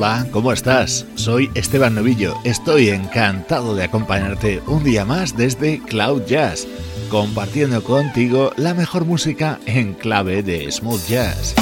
Hola, ¿cómo estás? Soy Esteban Novillo. Estoy encantado de acompañarte un día más desde Cloud Jazz, compartiendo contigo la mejor música en clave de smooth jazz.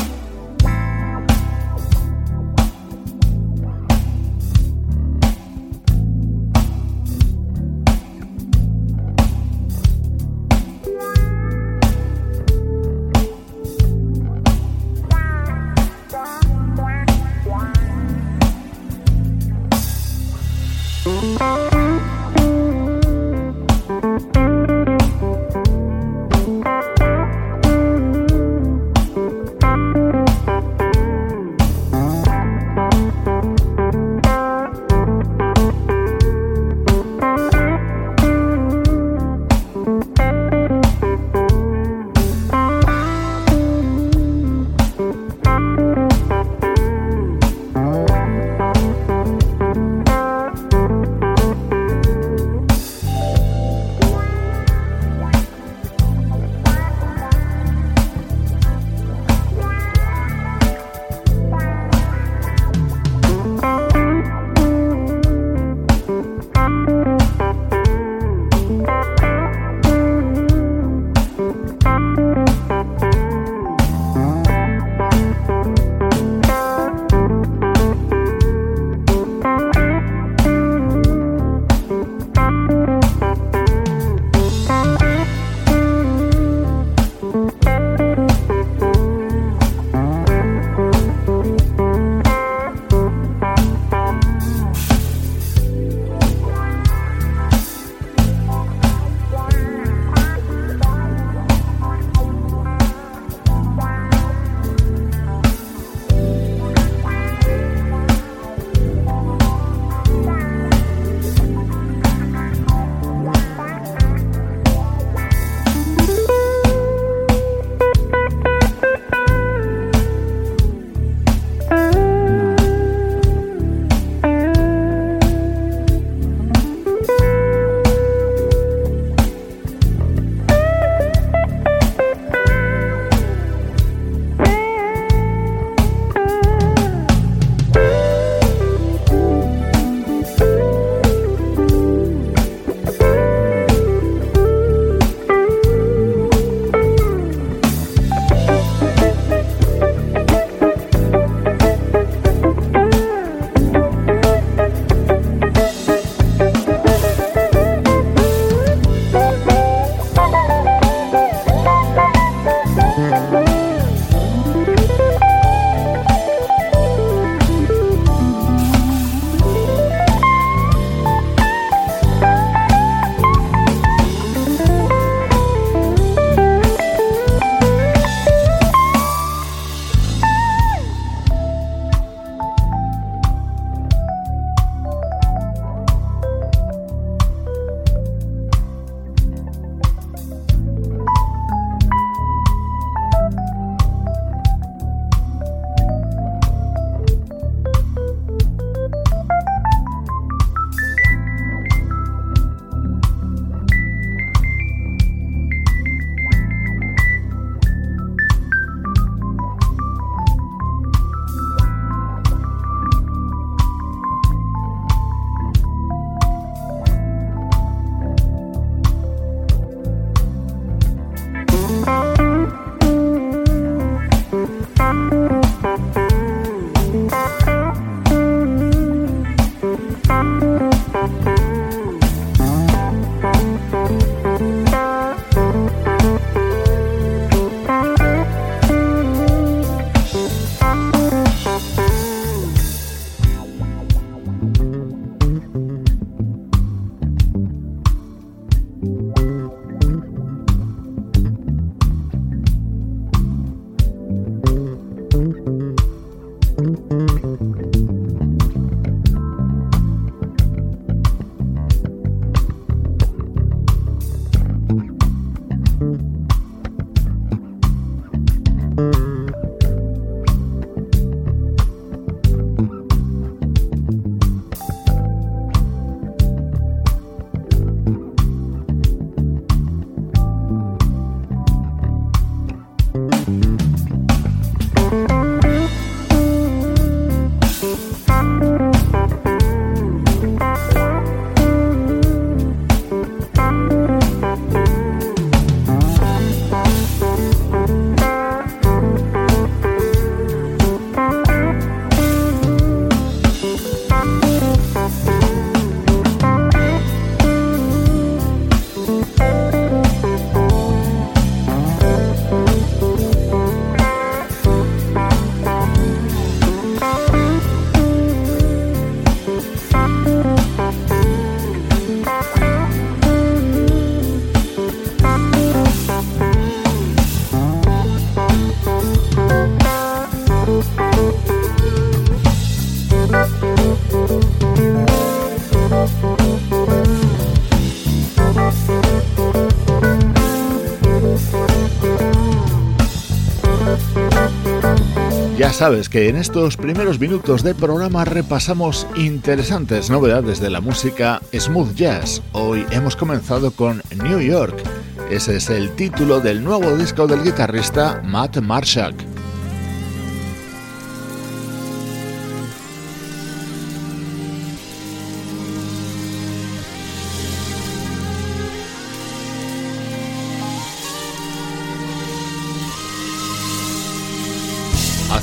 Sabes que en estos primeros minutos de programa repasamos interesantes novedades de la música smooth jazz. Hoy hemos comenzado con New York. Ese es el título del nuevo disco del guitarrista Matt Marshak.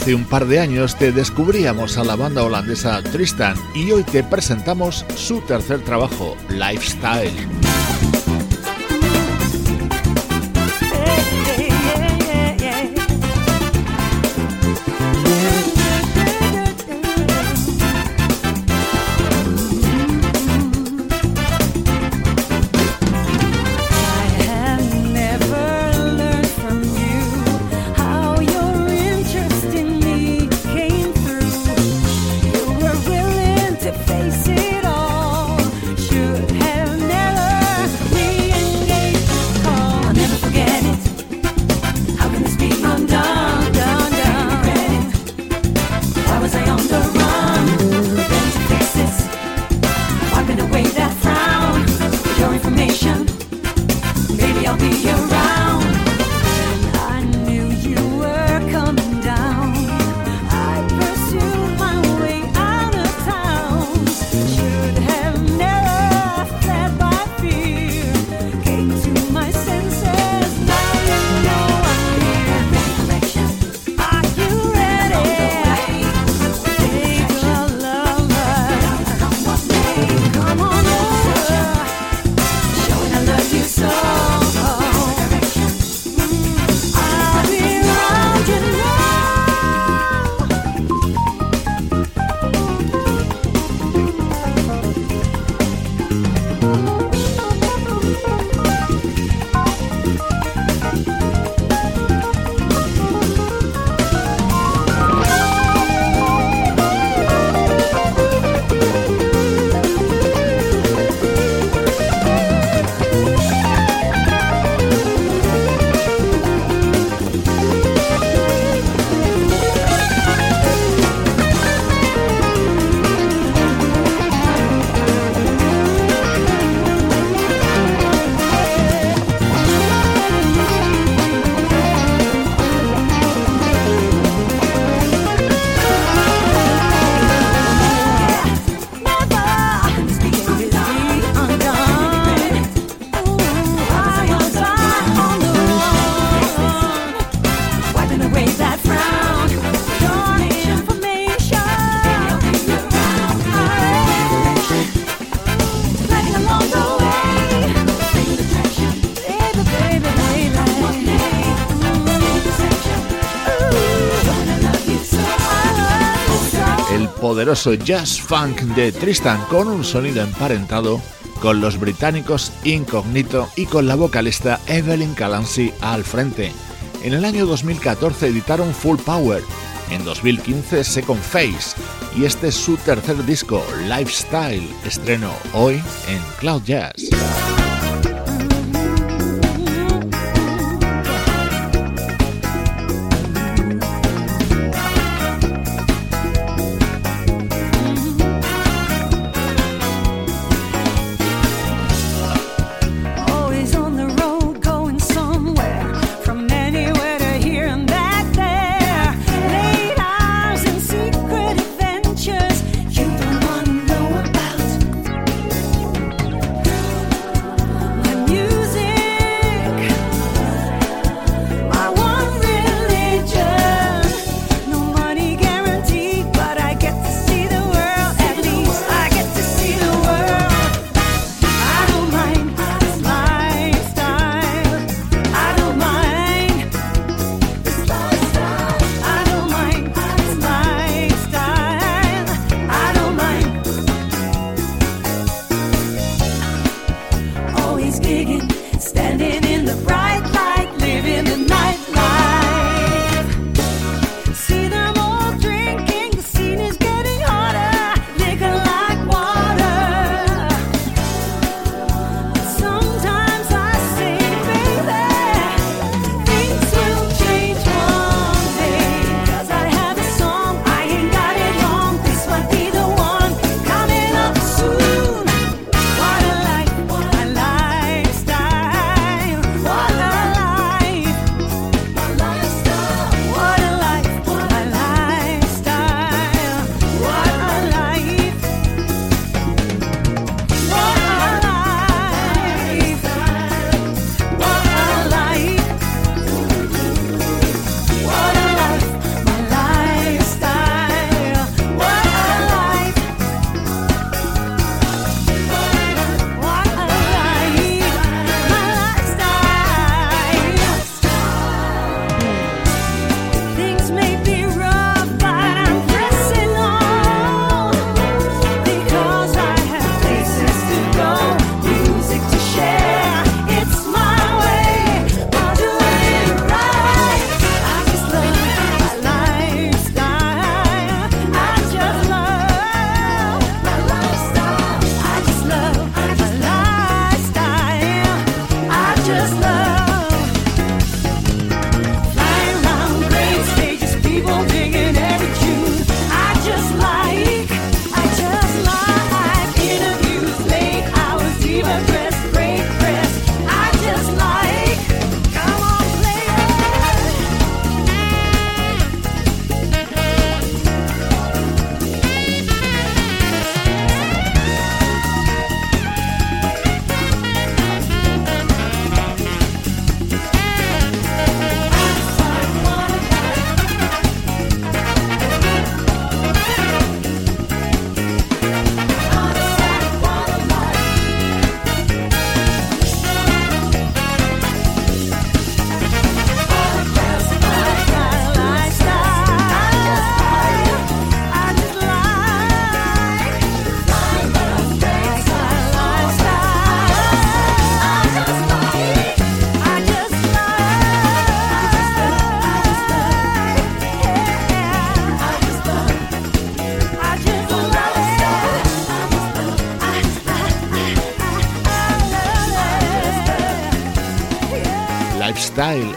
Hace un par de años te descubríamos a la banda holandesa Tristan y hoy te presentamos su tercer trabajo, Lifestyle. Poderoso jazz funk de Tristan con un sonido emparentado con los británicos Incognito y con la vocalista Evelyn Calancy al frente. En el año 2014 editaron Full Power, en 2015 Second Face y este es su tercer disco, Lifestyle, estreno hoy en Cloud Jazz.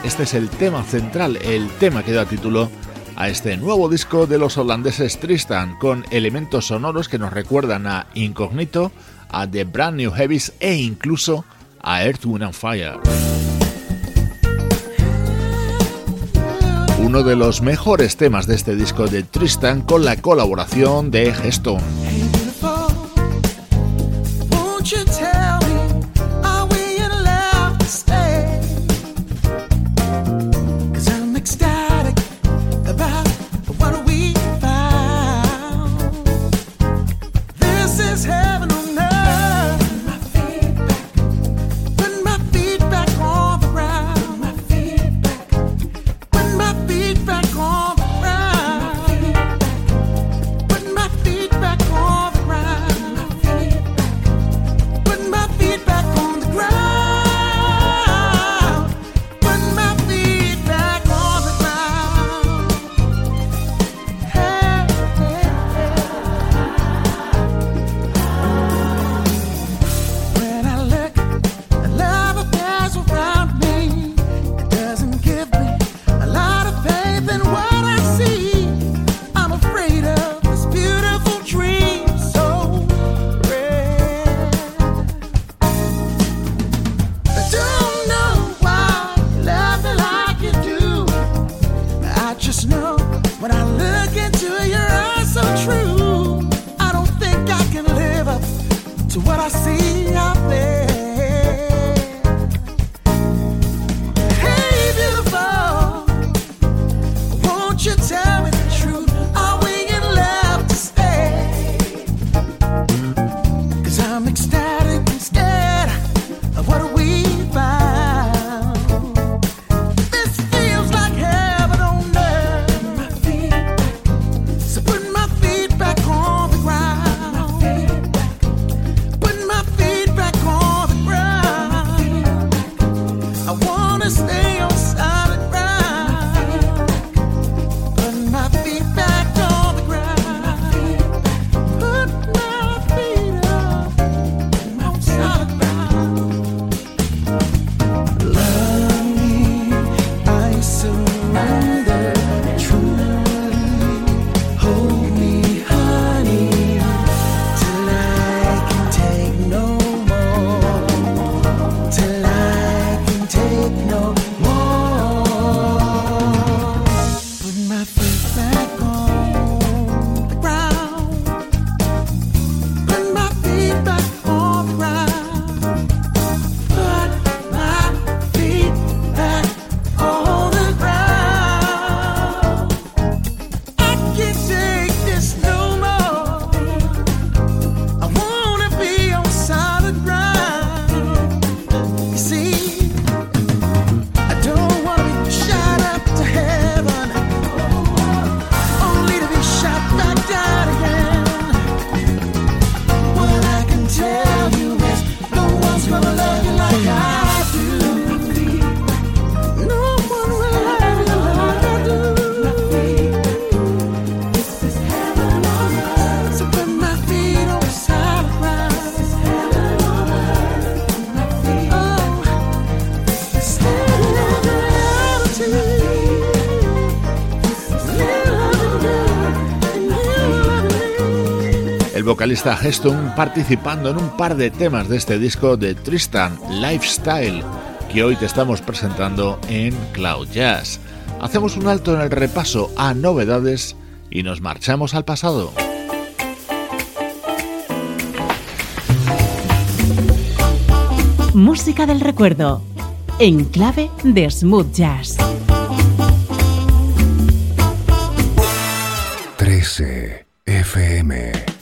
Este es el tema central, el tema que da título a este nuevo disco de los holandeses Tristan, con elementos sonoros que nos recuerdan a Incognito, a The Brand New Heavies e incluso a Earth, Wind and Fire. Uno de los mejores temas de este disco de Tristan con la colaboración de Gesto. Vocalista Heston participando en un par de temas de este disco de Tristan Lifestyle que hoy te estamos presentando en Cloud Jazz. Hacemos un alto en el repaso a novedades y nos marchamos al pasado. Música del recuerdo en clave de smooth jazz. 13 FM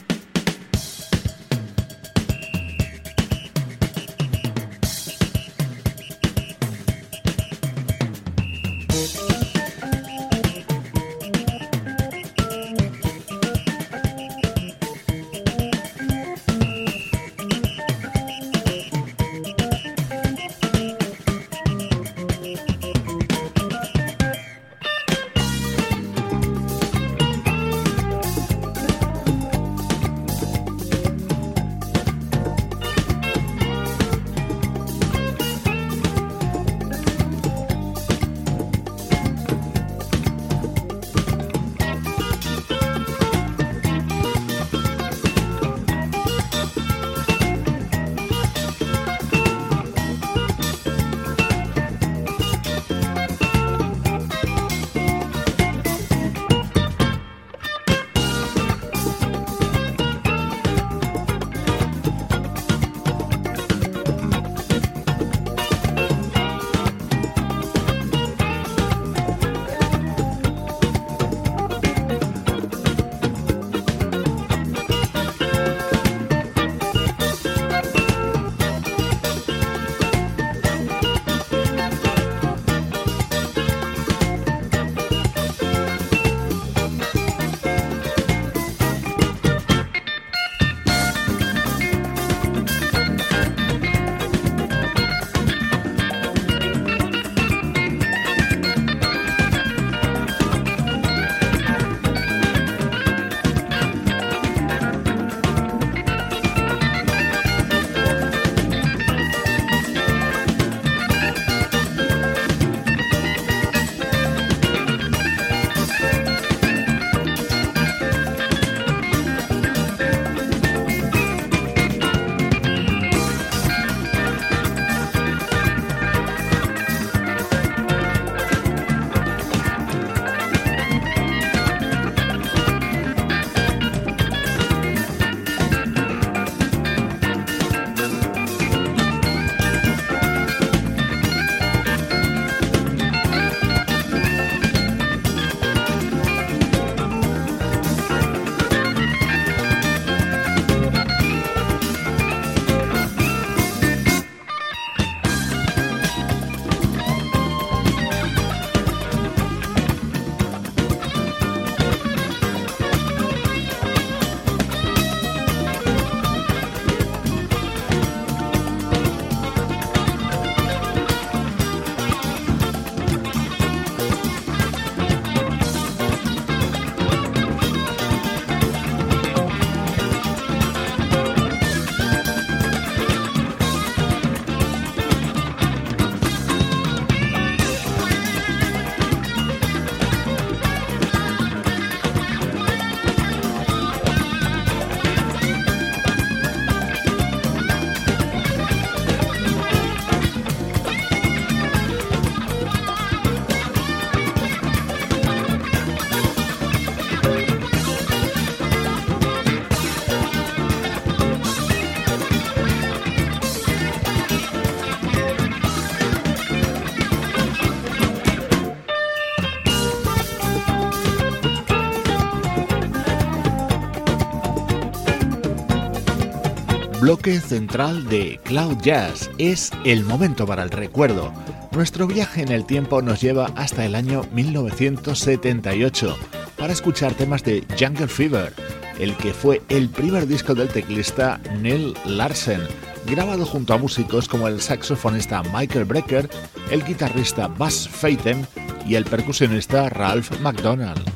central de Cloud Jazz. Es el momento para el recuerdo. Nuestro viaje en el tiempo nos lleva hasta el año 1978 para escuchar temas de Jungle Fever, el que fue el primer disco del teclista Neil Larsen, grabado junto a músicos como el saxofonista Michael Brecker, el guitarrista Buzz Feiten y el percusionista Ralph McDonald.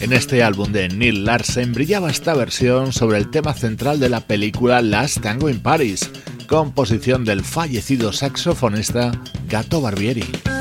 En este álbum de Neil Larsen brillaba esta versión sobre el tema central de la película Last Tango in Paris, composición del fallecido saxofonista Gato Barbieri.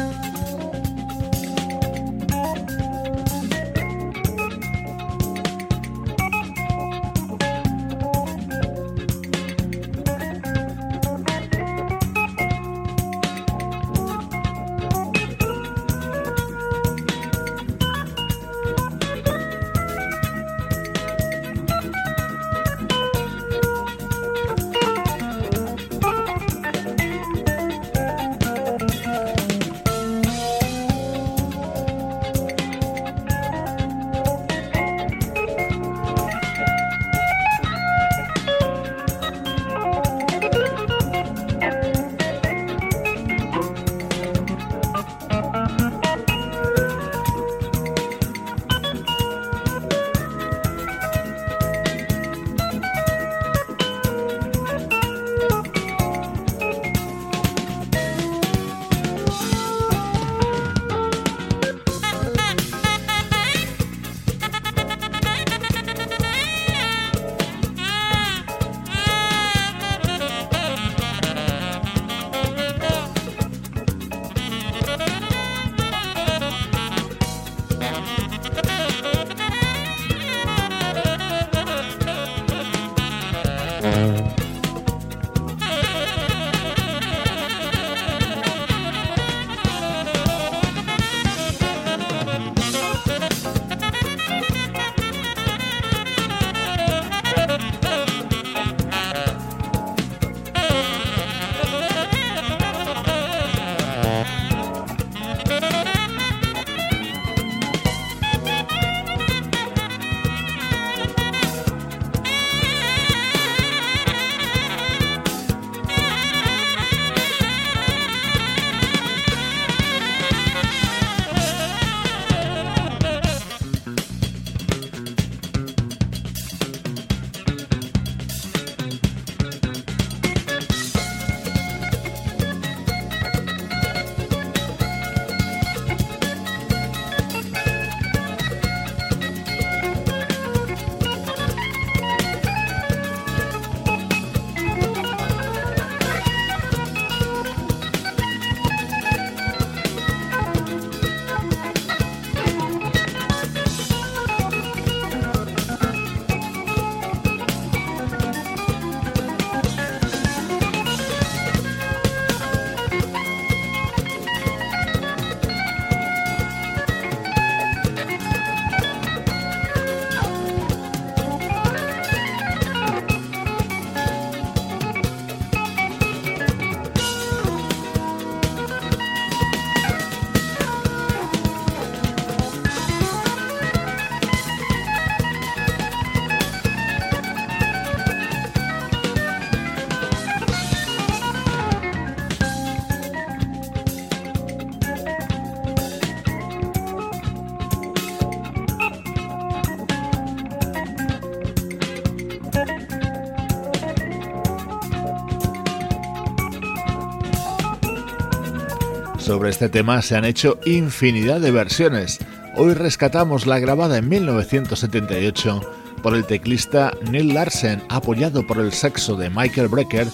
Sobre este tema se han hecho infinidad de versiones. Hoy rescatamos la grabada en 1978 por el teclista Neil Larsen, apoyado por el saxo de Michael Brecker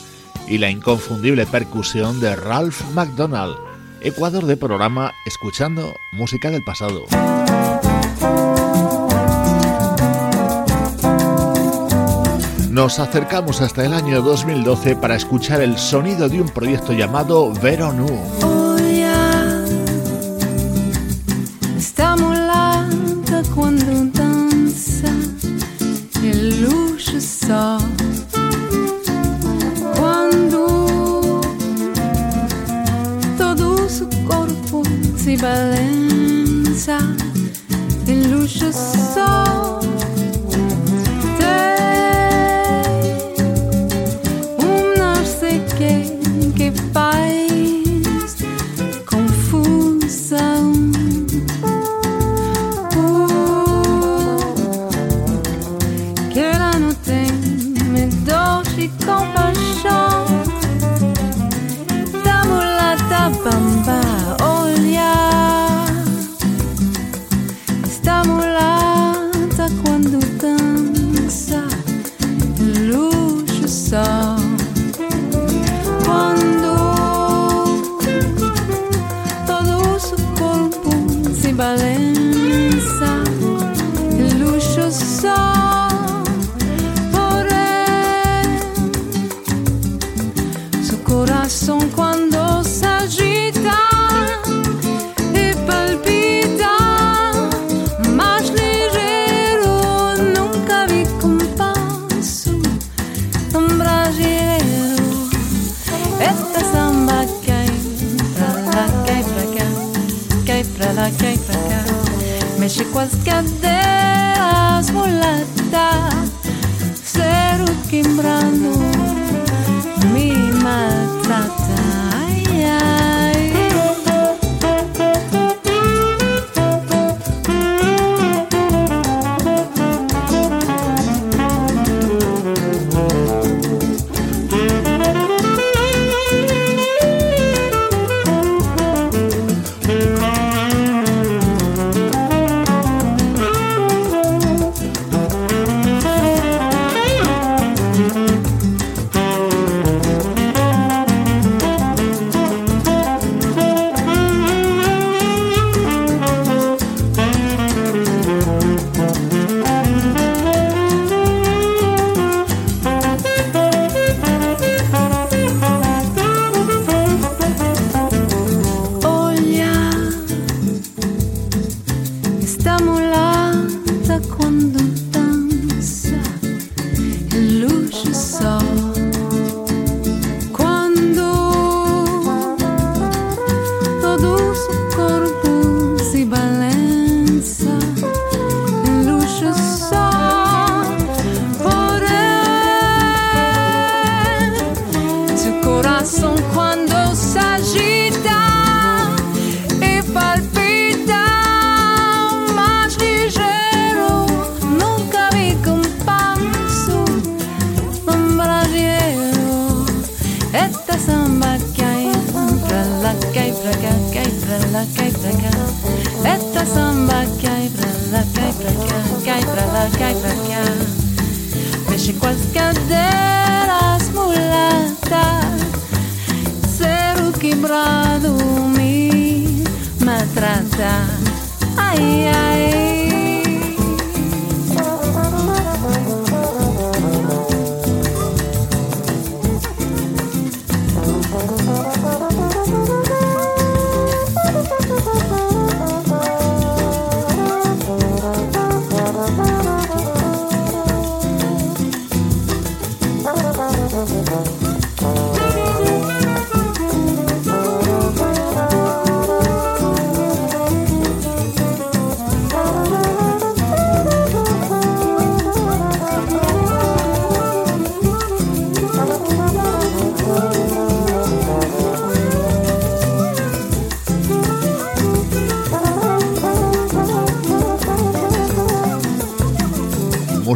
y la inconfundible percusión de Ralph McDonald. Ecuador de programa escuchando música del pasado. Nos acercamos hasta el año 2012 para escuchar el sonido de un proyecto llamado Veronu. si balenza e l'uscio sopra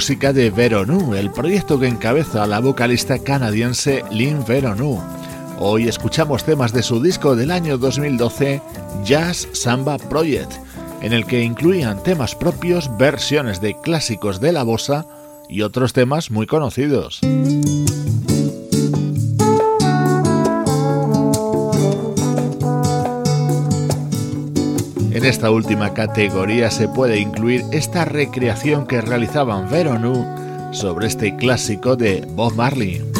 música de Veronu, el proyecto que encabeza la vocalista canadiense Lynn Veronu. Hoy escuchamos temas de su disco del año 2012, Jazz Samba Project, en el que incluían temas propios, versiones de clásicos de la bossa y otros temas muy conocidos. En esta última categoría se puede incluir esta recreación que realizaban Veronu sobre este clásico de Bob Marley.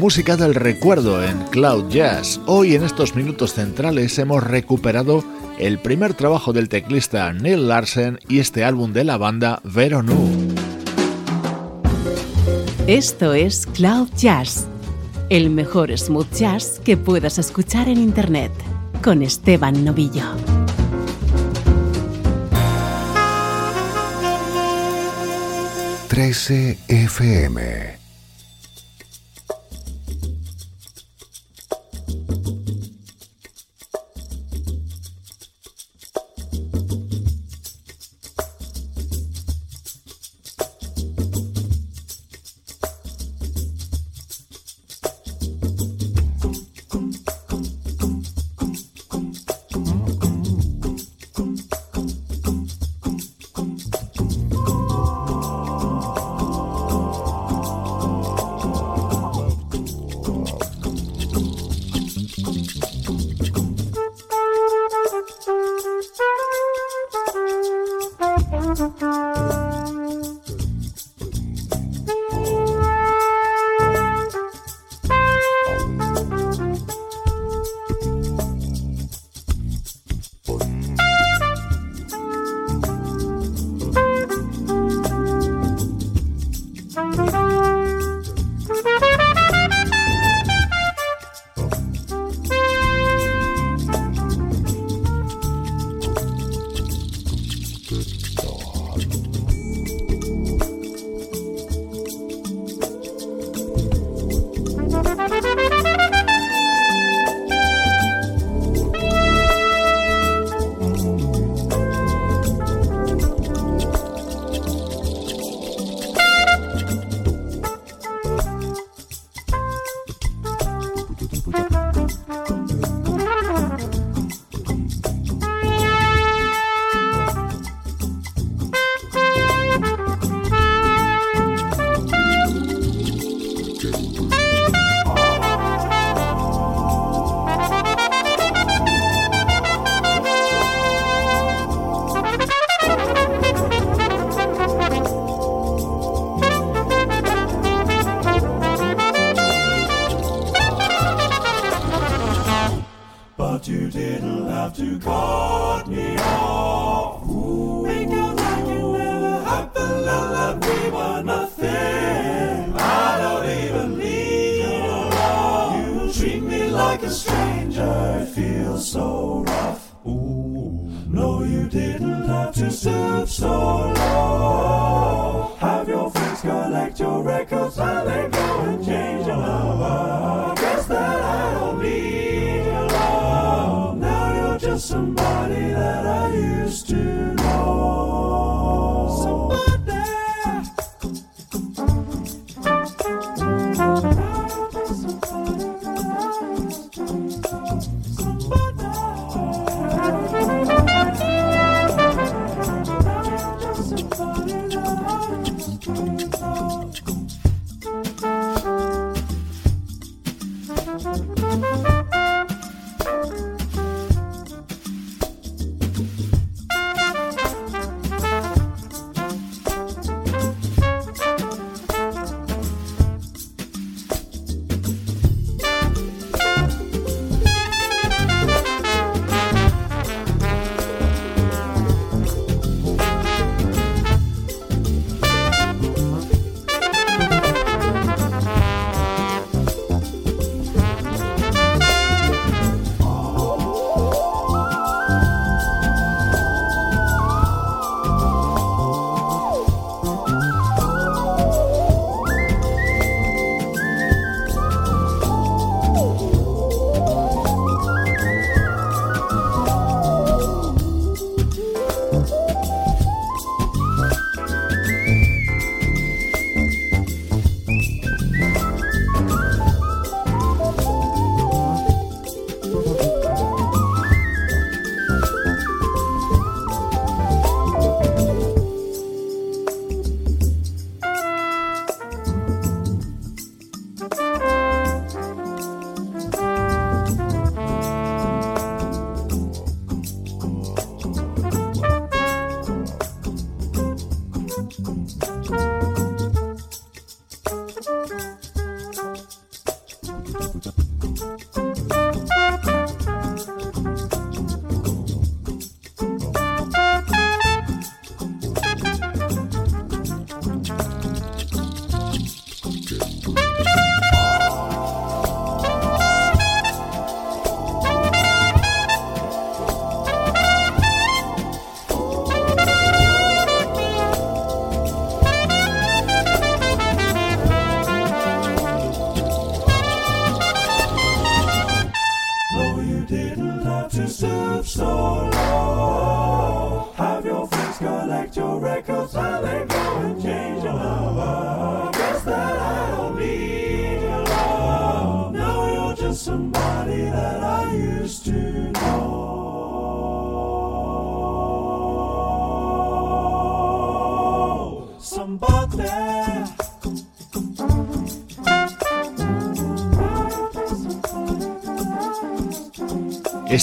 Música del recuerdo en Cloud Jazz. Hoy en estos minutos centrales hemos recuperado el primer trabajo del teclista Neil Larsen y este álbum de la banda Veronu. Esto es Cloud Jazz, el mejor smooth jazz que puedas escuchar en Internet, con Esteban Novillo. FM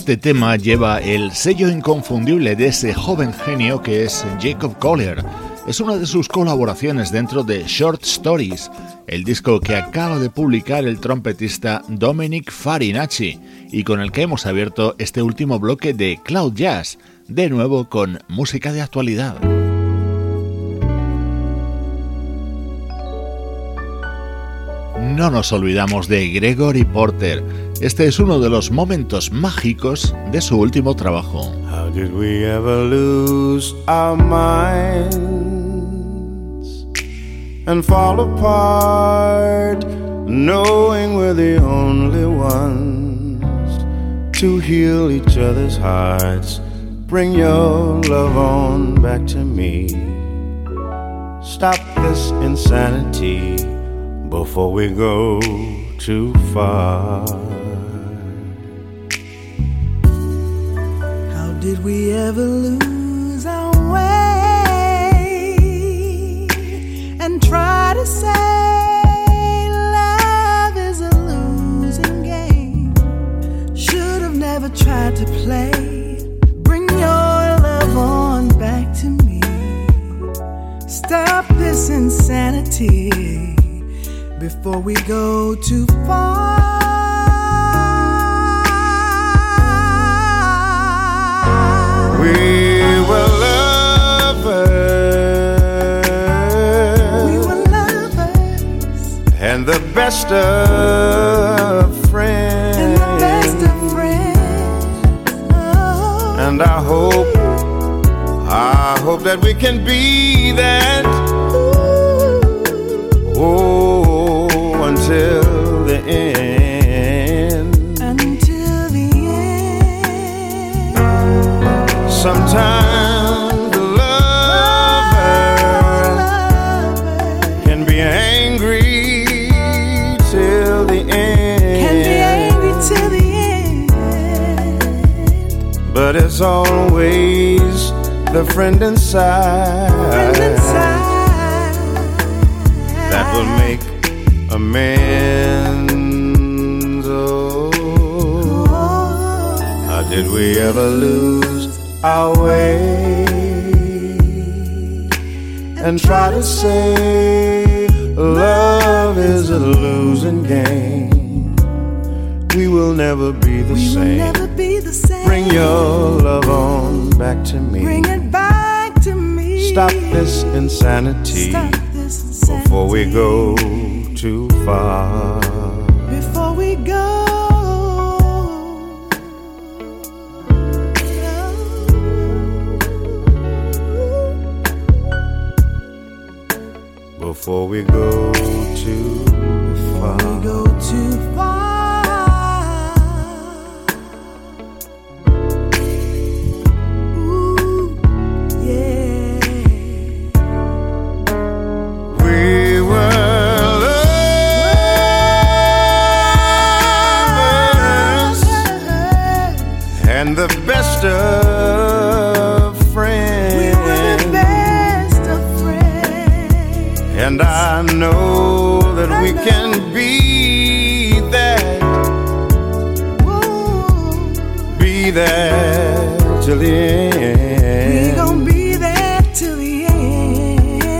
Este tema lleva el sello inconfundible de ese joven genio que es Jacob Collier. Es una de sus colaboraciones dentro de Short Stories, el disco que acaba de publicar el trompetista Dominic Farinacci y con el que hemos abierto este último bloque de Cloud Jazz, de nuevo con música de actualidad. No nos olvidamos de Gregory Porter. Este es uno de los momentos mágicos de su último trabajo. How did we ever lose our minds and fall apart, knowing we're the only ones to heal each other's hearts? Bring your love on back to me. Stop this insanity before we go too far. Did we ever lose Before we go. Before we go too till the we end. gon' be there till the end.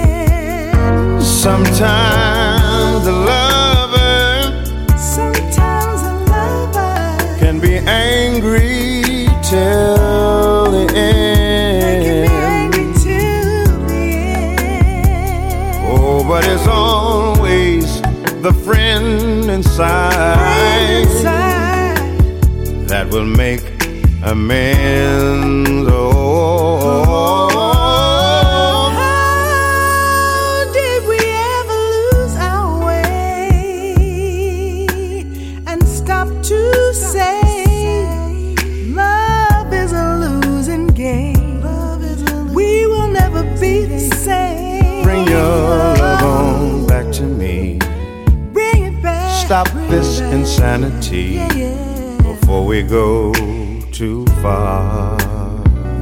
Sometimes the lover Sometimes a lover can be angry till the end. till the end. Oh, but it's always the friend inside Inside. that will make amends. This it back. insanity Yeah, yeah. before we go too far.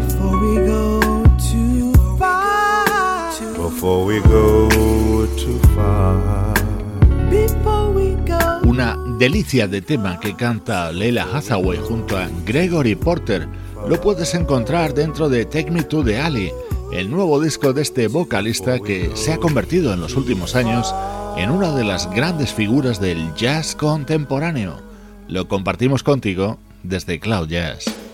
Before we go too far. Before we go too far. Before we go. Una delicia de tema que canta Leila Hathaway junto a Gregory Porter. Lo puedes encontrar dentro de Take Me to the Alley, el nuevo disco de este vocalista que se ha convertido en los últimos años en una de las grandes figuras del jazz contemporáneo. Lo compartimos contigo desde Cloud Jazz.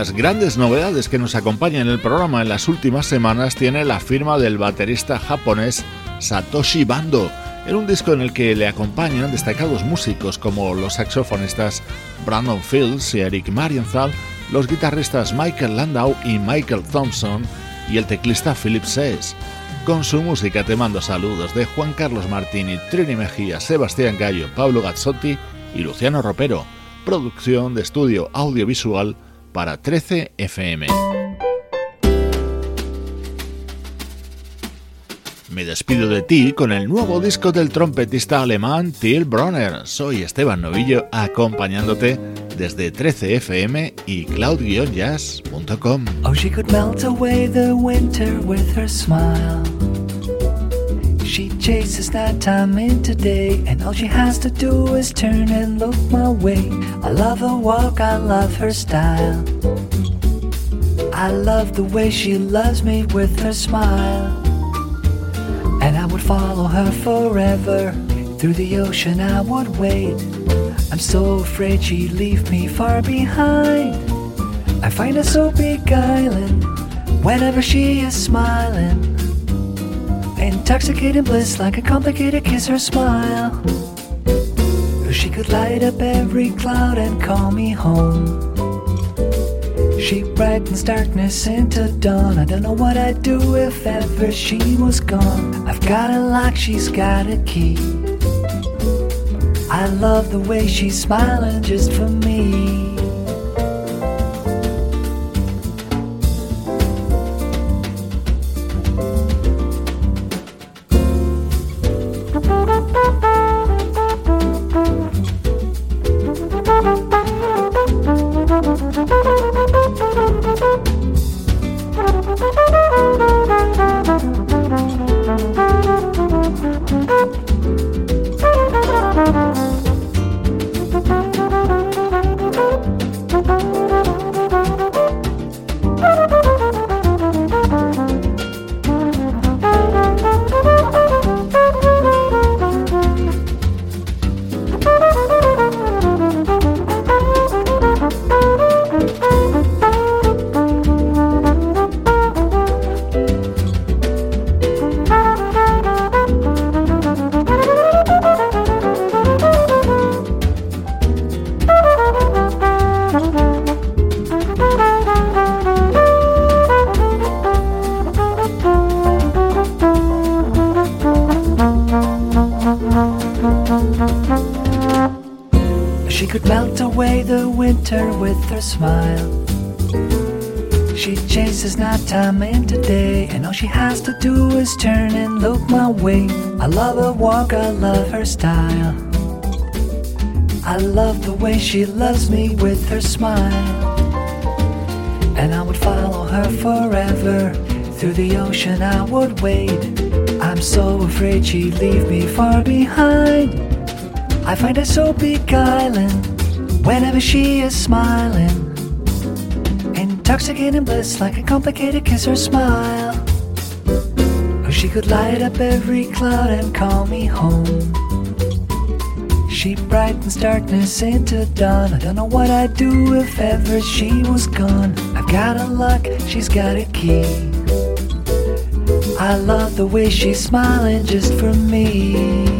Las grandes novedades que nos acompañan en el programa en las últimas semanas tiene la firma del baterista japonés Satoshi Bando, en un disco en el que le acompañan destacados músicos como los saxofonistas Brandon Fields y Eric Marienthal, los guitarristas Michael Landau y Michael Thompson y el teclista Philip Sess. Con su música te mando saludos de Juan Carlos Martini, Trini Mejía, Sebastián Gallo, Pablo Gazzotti y Luciano Ropero. Producción de estudio audiovisual para 13 FM. Me despido de ti con el nuevo disco del trompetista alemán Till Bronner. Soy Esteban Novillo acompañándote desde 13fm y cloud-jazz.com. Oh, she could melt away the winter with her smile. She chases that time into day, and all she has to do is turn and look my way. I love her walk, I love her style. I love the way she loves me with her smile. And I would follow her forever. Through the ocean, I would wait. I'm so afraid she'd leave me far behind. I find her so beguiling whenever she is smiling. Intoxicating bliss like a complicated kiss or smile. She could light up every cloud and call me home. She brightens darkness into dawn. I don't know what I'd do if ever she was gone. I've got a lock, she's got a key. I love the way she's smiling just for me. She loves me with her smile. And I would follow her forever. Through the ocean I would wade. I'm so afraid she'd leave me far behind. I find her so beguiling whenever she is smiling. Intoxicating bliss like a complicated kiss or smile. Oh, she could light up every cloud and call me home. She brightens darkness into dawn. I don't know what I'd do if ever she was gone. I've got a lock, she's got a key. I love the way she's smiling just for me.